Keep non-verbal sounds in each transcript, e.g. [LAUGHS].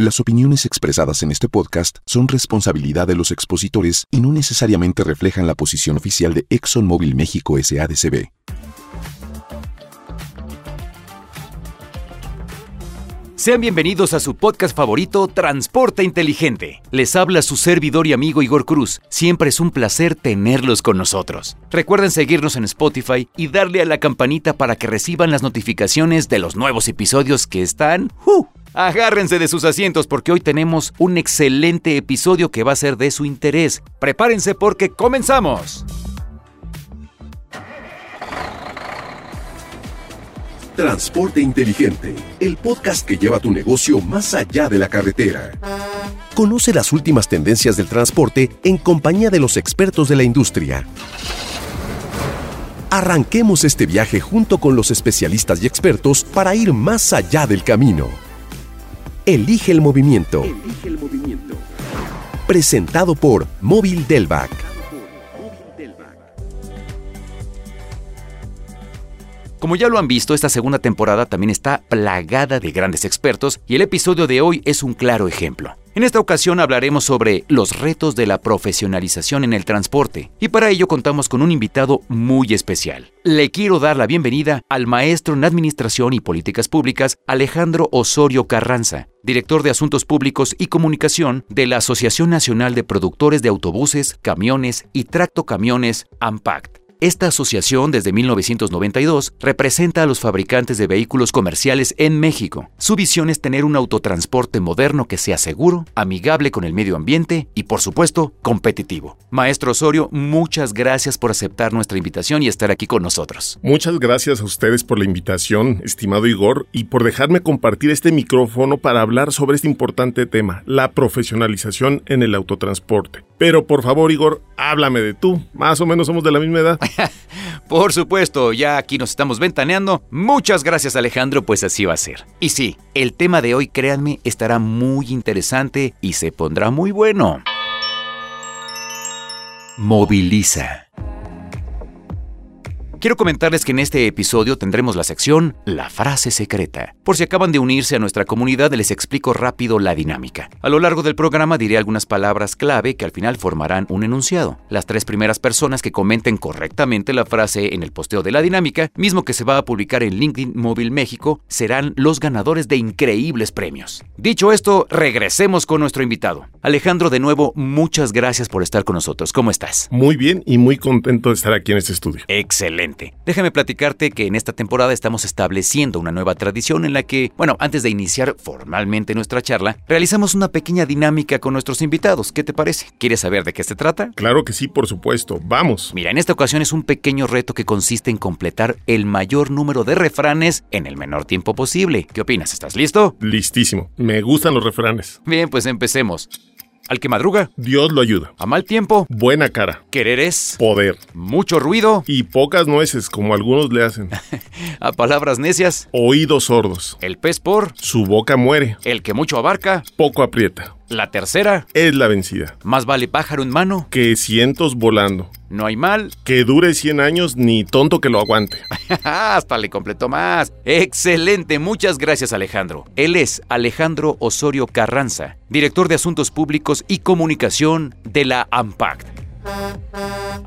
Las opiniones expresadas en este podcast son responsabilidad de los expositores y no necesariamente reflejan la posición oficial de ExxonMobil México SADCB. Sean bienvenidos a su podcast favorito, Transporte Inteligente. Les habla su servidor y amigo Igor Cruz. Siempre es un placer tenerlos con nosotros. Recuerden seguirnos en Spotify y darle a la campanita para que reciban las notificaciones de los nuevos episodios que están... ¡uh! Agárrense de sus asientos porque hoy tenemos un excelente episodio que va a ser de su interés. Prepárense porque comenzamos. Transporte Inteligente, el podcast que lleva tu negocio más allá de la carretera. Conoce las últimas tendencias del transporte en compañía de los expertos de la industria. Arranquemos este viaje junto con los especialistas y expertos para ir más allá del camino. Elige el movimiento. Presentado por Móvil Delvac. Como ya lo han visto, esta segunda temporada también está plagada de grandes expertos y el episodio de hoy es un claro ejemplo. En esta ocasión hablaremos sobre los retos de la profesionalización en el transporte y para ello contamos con un invitado muy especial. Le quiero dar la bienvenida al maestro en Administración y Políticas Públicas Alejandro Osorio Carranza, director de Asuntos Públicos y Comunicación de la Asociación Nacional de Productores de Autobuses, Camiones y Tractocamiones, AMPACT. Esta asociación desde 1992 representa a los fabricantes de vehículos comerciales en México. Su visión es tener un autotransporte moderno que sea seguro, amigable con el medio ambiente y por supuesto competitivo. Maestro Osorio, muchas gracias por aceptar nuestra invitación y estar aquí con nosotros. Muchas gracias a ustedes por la invitación, estimado Igor, y por dejarme compartir este micrófono para hablar sobre este importante tema, la profesionalización en el autotransporte. Pero por favor, Igor, háblame de tú. Más o menos somos de la misma edad. [LAUGHS] Por supuesto, ya aquí nos estamos ventaneando. Muchas gracias Alejandro, pues así va a ser. Y sí, el tema de hoy, créanme, estará muy interesante y se pondrá muy bueno. Moviliza. Quiero comentarles que en este episodio tendremos la sección La frase secreta. Por si acaban de unirse a nuestra comunidad, les explico rápido la dinámica. A lo largo del programa diré algunas palabras clave que al final formarán un enunciado. Las tres primeras personas que comenten correctamente la frase en el posteo de la dinámica, mismo que se va a publicar en LinkedIn Móvil México, serán los ganadores de increíbles premios. Dicho esto, regresemos con nuestro invitado. Alejandro, de nuevo, muchas gracias por estar con nosotros. ¿Cómo estás? Muy bien y muy contento de estar aquí en este estudio. Excelente. Déjame platicarte que en esta temporada estamos estableciendo una nueva tradición en la que, bueno, antes de iniciar formalmente nuestra charla, realizamos una pequeña dinámica con nuestros invitados. ¿Qué te parece? ¿Quieres saber de qué se trata? Claro que sí, por supuesto. Vamos. Mira, en esta ocasión es un pequeño reto que consiste en completar el mayor número de refranes en el menor tiempo posible. ¿Qué opinas? ¿Estás listo? Listísimo. Me gustan los refranes. Bien, pues empecemos. Al que madruga, Dios lo ayuda. a mal tiempo, Buena cara. querer es Poder. mucho ruido, Y pocas nueces, como algunos le hacen. [LAUGHS] a palabras necias, Oídos sordos. el pez por, Su boca muere. el que mucho abarca, Poco aprieta. la tercera, Es la vencida. más vale pájaro en mano, Que cientos volando. no hay mal, Que dure 100 años ni tonto que lo aguante. [LAUGHS] hasta le completó más. Excelente, muchas gracias Alejandro. Él es Alejandro Osorio Carranza, director de Asuntos Públicos y Comunicación de la AMPACT.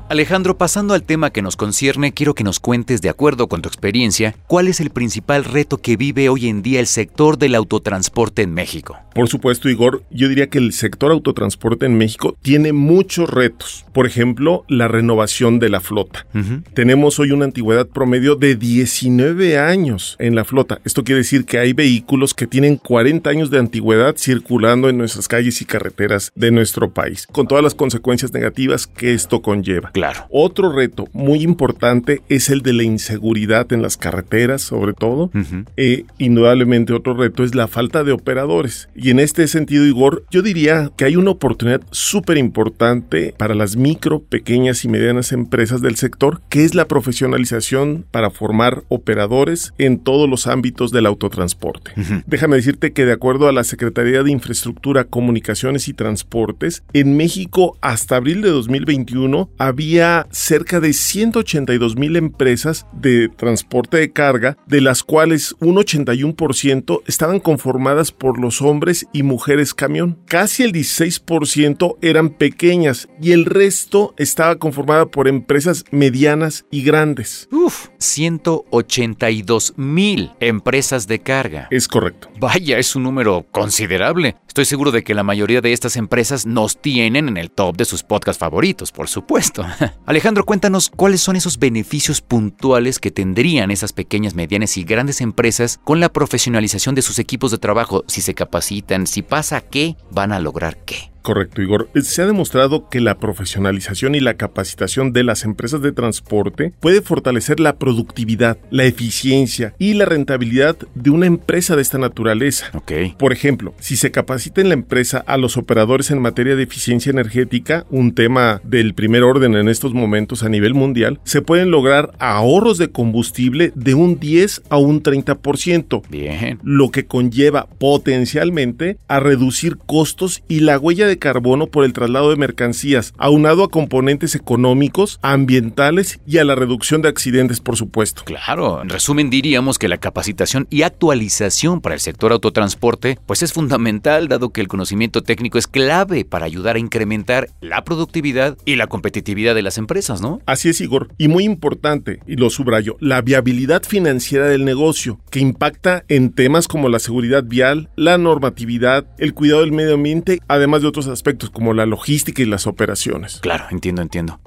Alejandro, pasando al tema que nos concierne, quiero que nos cuentes, de acuerdo con tu experiencia, cuál es el principal reto que vive hoy en día el sector del autotransporte en México. Por supuesto, Igor, yo diría que el sector autotransporte en México tiene muchos retos. Por ejemplo, la renovación de la flota. Tenemos hoy una antigüedad promedio de 19 años en la flota. Esto quiere decir que hay vehículos que tienen 40 años de antigüedad circulando en nuestras calles y carreteras de nuestro país, con todas las consecuencias negativas que esto conlleva. Claro. Otro reto muy importante es el de la inseguridad en las carreteras, sobre todo. Eh, indudablemente otro reto es la falta de operadores. Y en este sentido, Igor, yo diría que hay una oportunidad súper importante para las micro, pequeñas y medianas empresas del sector, que es la profesionalización para formar operadores en todos los ámbitos del autotransporte. Déjame decirte que de acuerdo a la Secretaría de Infraestructura, Comunicaciones y Transportes, en México hasta abril de 2021 había cerca de 182 mil empresas de transporte de carga, de las cuales un 81% estaban conformadas por los hombres y mujeres camión. Casi el 16% eran pequeñas y el resto estaba conformada por empresas medianas y grandes. Uf, 182 mil empresas de carga. Es correcto. Vaya, es un número considerable. Estoy seguro de que la mayoría de estas empresas nos tienen en el top de sus podcasts favoritos, por supuesto. [LAUGHS] Alejandro, cuéntanos cuáles son esos beneficios puntuales que tendrían esas pequeñas, medianas y grandes empresas con la profesionalización de sus equipos de trabajo, si se capacitan, si pasa qué, van a lograr qué. Correcto, Igor. Se ha demostrado que la profesionalización y la capacitación de las empresas de transporte puede fortalecer la productividad, la eficiencia y la rentabilidad de una empresa de esta naturaleza. Ok. Por ejemplo, si se capacita en la empresa a los operadores en materia de eficiencia energética, un tema del primer orden en estos momentos a nivel mundial, se pueden lograr ahorros de combustible de un 10 a un 30%. Bien. Lo que conlleva potencialmente a reducir costos y la huella de de carbono por el traslado de mercancías, aunado a componentes económicos, ambientales y a la reducción de accidentes, por supuesto. Claro, en resumen diríamos que la capacitación y actualización para el sector autotransporte pues es fundamental dado que el conocimiento técnico es clave para ayudar a incrementar la productividad y la competitividad de las empresas, ¿no? Así es, Igor. Y muy importante, y lo subrayo, la viabilidad financiera del negocio, que impacta en temas como la seguridad vial, la normatividad, el cuidado del medio ambiente, además de otros aspectos como la logística y las operaciones. Claro, entiendo, entiendo.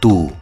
Tú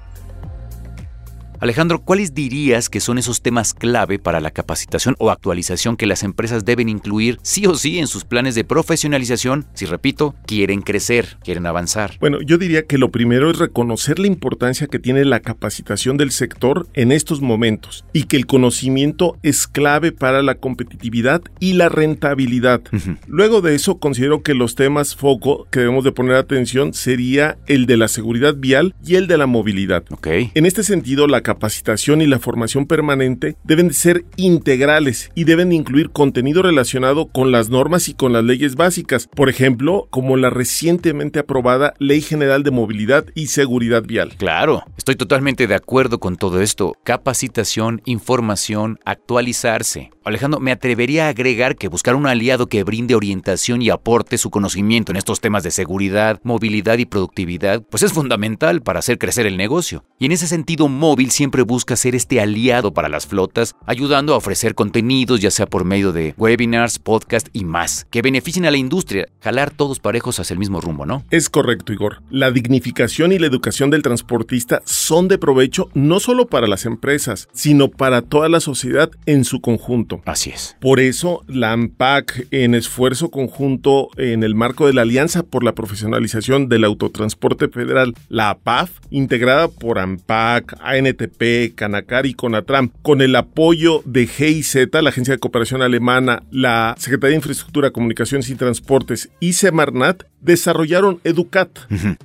Alejandro, ¿cuáles dirías que son esos temas clave para la capacitación o actualización que las empresas deben incluir sí o sí en sus planes de profesionalización si, repito, quieren crecer, quieren avanzar? Bueno, yo diría que lo primero es reconocer la importancia que tiene la capacitación del sector en estos momentos y que el conocimiento es clave para la competitividad y la rentabilidad. Luego de eso, considero que los temas foco que debemos de poner atención sería el de la seguridad vial y el de la movilidad. Okay. En este sentido, la capacitación y la formación permanente deben de ser integrales y deben incluir contenido relacionado con las normas y con las leyes básicas, por ejemplo, como la recientemente aprobada Ley General de Movilidad y Seguridad Vial. Claro, estoy totalmente de acuerdo con todo esto. Capacitación, información, actualizarse. Alejandro, me atrevería a agregar que buscar un aliado que brinde orientación y aporte su conocimiento en estos temas de seguridad, movilidad y productividad, pues es fundamental para hacer crecer el negocio. Y en ese sentido, Móvil siempre busca ser este aliado para las flotas, ayudando a ofrecer contenidos, ya sea por medio de webinars, podcast y más, que beneficien a la industria, jalar todos parejos hacia el mismo rumbo, ¿no? Es correcto, Igor. La dignificación y la educación del transportista son de provecho no solo para las empresas, sino para toda la sociedad en su conjunto. Así es. Por eso, la AMPAC, en esfuerzo conjunto en el marco de la Alianza por la Profesionalización del Autotransporte Federal, la APAF, integrada por AMPAC, Canacar y Conatram, con el apoyo de GIZ, la Agencia de Cooperación Alemana, la Secretaría de Infraestructura, Comunicaciones y Transportes y Semarnat, desarrollaron Educat,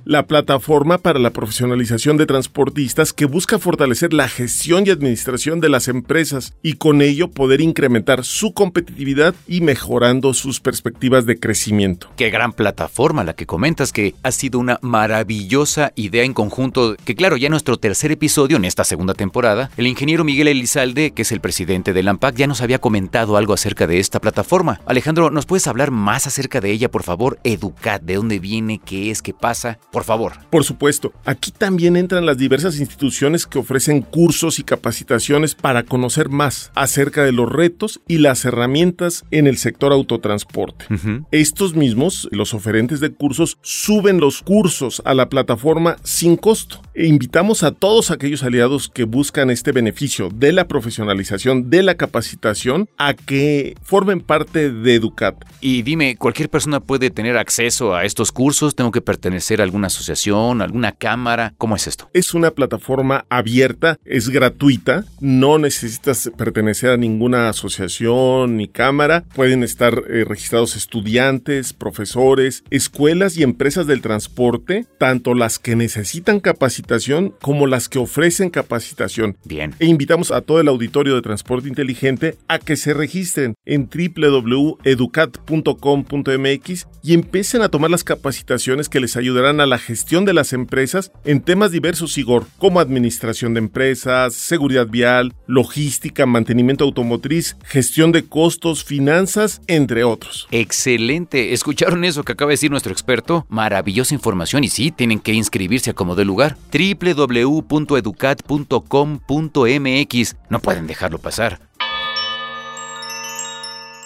la plataforma para la profesionalización de transportistas que busca fortalecer la gestión y administración de las empresas y con ello poder incrementar su competitividad y mejorando sus perspectivas de crecimiento. Qué gran plataforma la que comentas que ha sido una maravillosa idea en conjunto, que claro, ya nuestro tercer episodio en esta segunda temporada, el ingeniero Miguel Elizalde, que es el presidente del AMPAC, ya nos había comentado algo acerca de esta plataforma. Alejandro, ¿nos puedes hablar más acerca de ella, por favor? Educat, de dónde viene, qué es, qué pasa, por favor. Por supuesto, aquí también entran las diversas instituciones que ofrecen cursos y capacitaciones para conocer más acerca de los retos y las herramientas en el sector autotransporte. Estos mismos, los oferentes de cursos, suben los cursos a la plataforma sin costo. E invitamos a todos aquellos aliados que buscan este beneficio de la profesionalización, de la capacitación, a que formen parte de Educat. Y dime, ¿cualquier persona puede tener acceso a estos cursos? ¿Tengo que pertenecer a alguna asociación, alguna cámara? ¿Cómo es esto? Es una plataforma abierta, es gratuita, no necesitas pertenecer a ninguna asociación ni cámara. Pueden estar eh, registrados estudiantes, profesores, escuelas y empresas del transporte, tanto las que necesitan capacitación como las que ofrecen capacitación. Bien. E invitamos a todo el auditorio de transporte inteligente a que se registren en www.educat.com.mx y empiecen a tomar las capacitaciones que les ayudarán a la gestión de las empresas en temas diversos, Igor, como administración de empresas, seguridad vial, logística, mantenimiento automotriz, gestión de costos, finanzas, entre otros. Excelente. ¿Escucharon eso que acaba de decir nuestro experto? Maravillosa información y sí, tienen que inscribirse a como de lugar. www.educat.com.mx. No pueden dejarlo pasar.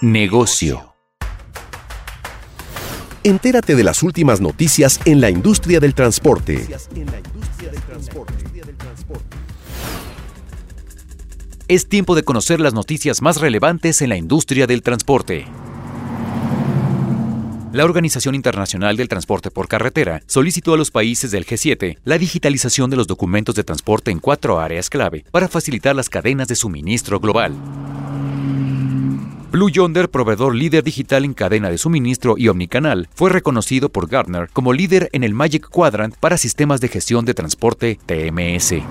Negocio. Entérate de las últimas noticias en la industria del transporte. Es tiempo de conocer las noticias más relevantes en la industria del transporte. La Organización Internacional del Transporte por Carretera solicitó a los países del G7 la digitalización de los documentos de transporte en cuatro áreas clave para facilitar las cadenas de suministro global. Blue Yonder, proveedor líder digital en cadena de suministro y omnicanal, fue reconocido por Gartner como líder en el Magic Quadrant para sistemas de gestión de transporte TMS.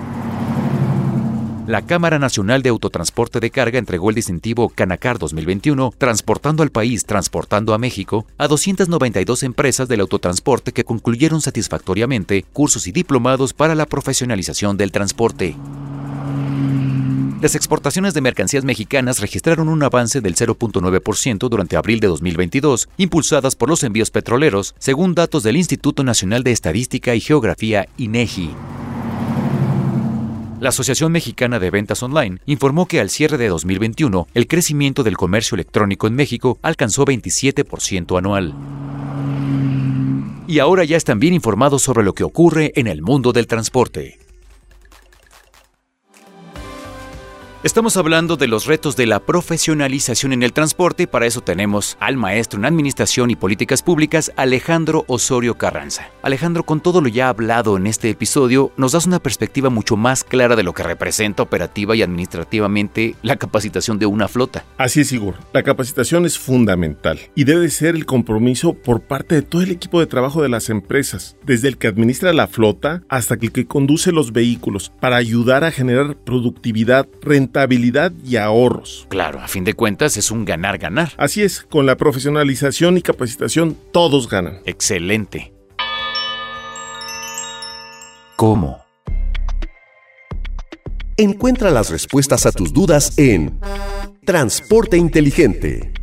La Cámara Nacional de Autotransporte de Carga entregó el distintivo Canacar 2021, transportando al país, transportando a México, a 292 empresas del autotransporte que concluyeron satisfactoriamente cursos y diplomados para la profesionalización del transporte. Las exportaciones de mercancías mexicanas registraron un avance del 0.9% durante abril de 2022, impulsadas por los envíos petroleros, según datos del Instituto Nacional de Estadística y Geografía, INEGI. La Asociación Mexicana de Ventas Online informó que al cierre de 2021, el crecimiento del comercio electrónico en México alcanzó 27% anual. Y ahora ya están bien informados sobre lo que ocurre en el mundo del transporte. Estamos hablando de los retos de la profesionalización en el transporte para eso tenemos al maestro en Administración y Políticas Públicas, Alejandro Osorio Carranza. Alejandro, con todo lo ya hablado en este episodio, nos das una perspectiva mucho más clara de lo que representa operativa y administrativamente la capacitación de una flota. Así es, Igor. La capacitación es fundamental y debe ser el compromiso por parte de todo el equipo de trabajo de las empresas, desde el que administra la flota hasta el que conduce los vehículos, para ayudar a generar productividad, rentabilidad y ahorros. Claro, a fin de cuentas es un ganar-ganar. Así es, con la profesionalización y capacitación todos ganan. Excelente. ¿Cómo? Encuentra las respuestas a tus dudas en Transporte Inteligente.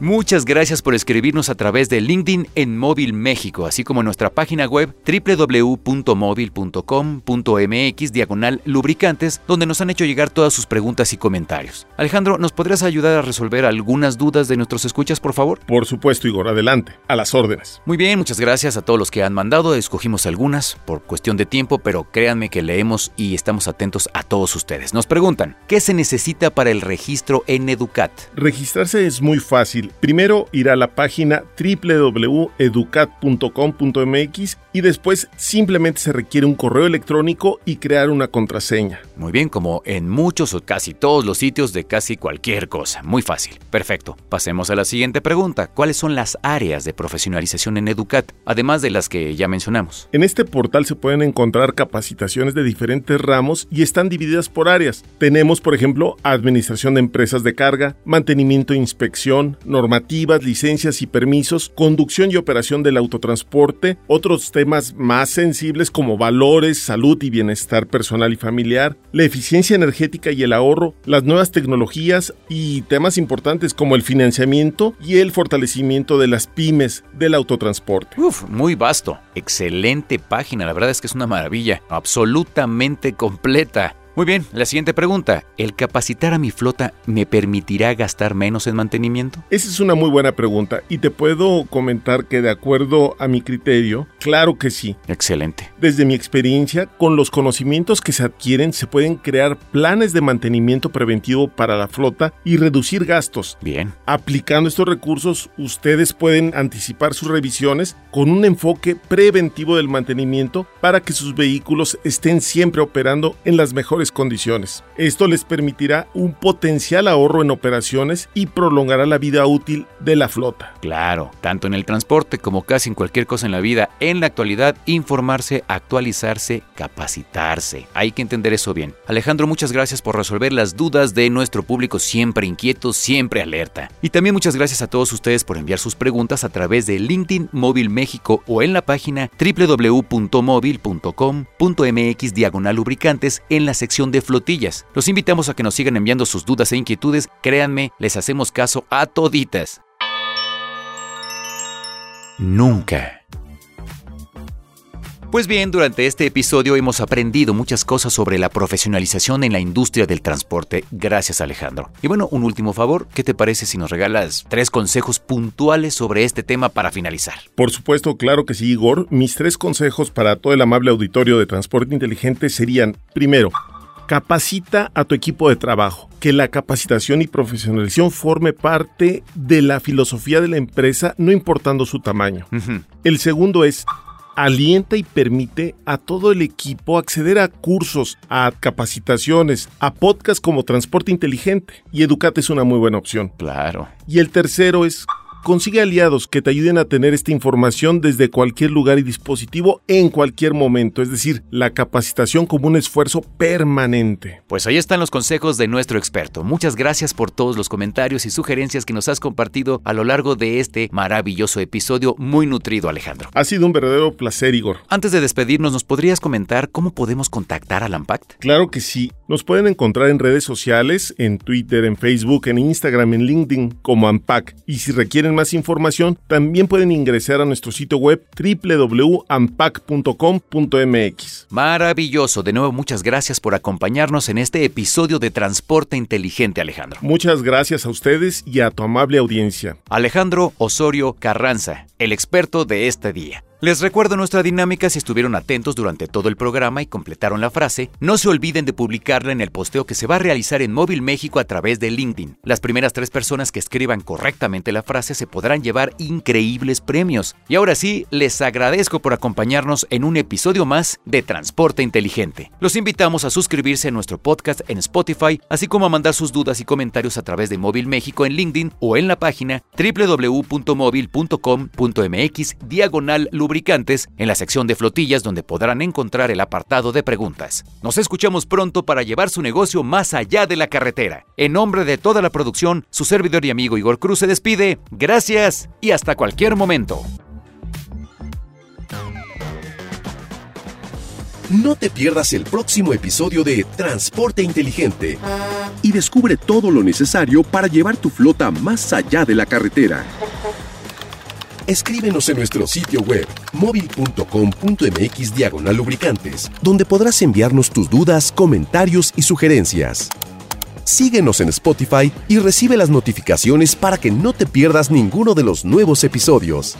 Muchas gracias por escribirnos a través de LinkedIn en Móvil México, así como en nuestra página web www.móvil.com.mx diagonal lubricantes, donde nos han hecho llegar todas sus preguntas y comentarios. Alejandro, ¿nos podrías ayudar a resolver algunas dudas de nuestros escuchas, por favor? Por supuesto, Igor, adelante, a las órdenes. Muy bien, muchas gracias a todos los que han mandado. Escogimos algunas por cuestión de tiempo, pero créanme que leemos y estamos atentos a todos ustedes. Nos preguntan, ¿qué se necesita para el registro en Educat? Registrarse es muy fácil Primero ir a la página www.educat.com.mx y después simplemente se requiere un correo electrónico y crear una contraseña. Muy bien, como en muchos o casi todos los sitios de casi cualquier cosa. Muy fácil. Perfecto. Pasemos a la siguiente pregunta. ¿Cuáles son las áreas de profesionalización en Educat, además de las que ya mencionamos? En este portal se pueden encontrar capacitaciones de diferentes ramos y están divididas por áreas. Tenemos, por ejemplo, administración de empresas de carga, mantenimiento e inspección, normativas, licencias y permisos, conducción y operación del autotransporte, otros temas más sensibles como valores, salud y bienestar personal y familiar, la eficiencia energética y el ahorro, las nuevas tecnologías y temas importantes como el financiamiento y el fortalecimiento de las pymes del autotransporte. Uf, muy vasto. Excelente página, la verdad es que es una maravilla, absolutamente completa. Muy bien, la siguiente pregunta. ¿El capacitar a mi flota me permitirá gastar menos en mantenimiento? Esa es una muy buena pregunta y te puedo comentar que de acuerdo a mi criterio, claro que sí. Excelente. Desde mi experiencia, con los conocimientos que se adquieren se pueden crear planes de mantenimiento preventivo para la flota y reducir gastos. Bien. Aplicando estos recursos, ustedes pueden anticipar sus revisiones con un enfoque preventivo del mantenimiento para que sus vehículos estén siempre operando en las mejores condiciones. Esto les permitirá un potencial ahorro en operaciones y prolongará la vida útil de la flota. Claro, tanto en el transporte como casi en cualquier cosa en la vida, en la actualidad, informarse, actualizarse, capacitarse. Hay que entender eso bien. Alejandro, muchas gracias por resolver las dudas de nuestro público siempre inquieto, siempre alerta. Y también muchas gracias a todos ustedes por enviar sus preguntas a través de LinkedIn Móvil México o en la página www.móvil.com.mx diagonal lubricantes en la sección de flotillas. Los invitamos a que nos sigan enviando sus dudas e inquietudes. Créanme, les hacemos caso a toditas. Nunca pues bien, durante este episodio hemos aprendido muchas cosas sobre la profesionalización en la industria del transporte. Gracias Alejandro. Y bueno, un último favor, ¿qué te parece si nos regalas tres consejos puntuales sobre este tema para finalizar? Por supuesto, claro que sí, Igor. Mis tres consejos para todo el amable auditorio de transporte inteligente serían, primero, capacita a tu equipo de trabajo, que la capacitación y profesionalización forme parte de la filosofía de la empresa, no importando su tamaño. El segundo es alienta y permite a todo el equipo acceder a cursos, a capacitaciones, a podcasts como Transporte Inteligente. Y Educate es una muy buena opción. Claro. Y el tercero es Consigue aliados que te ayuden a tener esta información desde cualquier lugar y dispositivo en cualquier momento, es decir, la capacitación como un esfuerzo permanente. Pues ahí están los consejos de nuestro experto. Muchas gracias por todos los comentarios y sugerencias que nos has compartido a lo largo de este maravilloso episodio muy nutrido, Alejandro. Ha sido un verdadero placer, Igor. Antes de despedirnos, ¿nos podrías comentar cómo podemos contactar a Lampact? Claro que sí. Nos pueden encontrar en redes sociales, en Twitter, en Facebook, en Instagram, en LinkedIn como Ampac. Y si requieren más información, también pueden ingresar a nuestro sitio web www.ampac.com.mx. Maravilloso. De nuevo, muchas gracias por acompañarnos en este episodio de Transporte Inteligente, Alejandro. Muchas gracias a ustedes y a tu amable audiencia. Alejandro Osorio Carranza, el experto de este día. Les recuerdo nuestra dinámica si estuvieron atentos durante todo el programa y completaron la frase, no se olviden de publicarla en el posteo que se va a realizar en Móvil México a través de LinkedIn. Las primeras tres personas que escriban correctamente la frase se podrán llevar increíbles premios. Y ahora sí, les agradezco por acompañarnos en un episodio más de Transporte Inteligente. Los invitamos a suscribirse a nuestro podcast en Spotify, así como a mandar sus dudas y comentarios a través de Móvil México en LinkedIn o en la página www.móvil.com.mx diagonal en la sección de flotillas donde podrán encontrar el apartado de preguntas. Nos escuchamos pronto para llevar su negocio más allá de la carretera. En nombre de toda la producción, su servidor y amigo Igor Cruz se despide. Gracias y hasta cualquier momento. No te pierdas el próximo episodio de Transporte Inteligente y descubre todo lo necesario para llevar tu flota más allá de la carretera escríbenos en nuestro sitio web móvil.com.mx diagonal lubricantes, donde podrás enviarnos tus dudas, comentarios y sugerencias. Síguenos en Spotify y recibe las notificaciones para que no te pierdas ninguno de los nuevos episodios.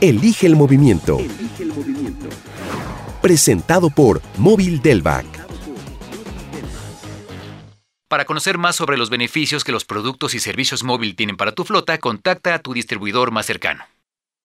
Elige el movimiento. Elige el movimiento. Presentado por Móvil Delvac. Para conocer más sobre los beneficios que los productos y servicios móvil tienen para tu flota, contacta a tu distribuidor más cercano.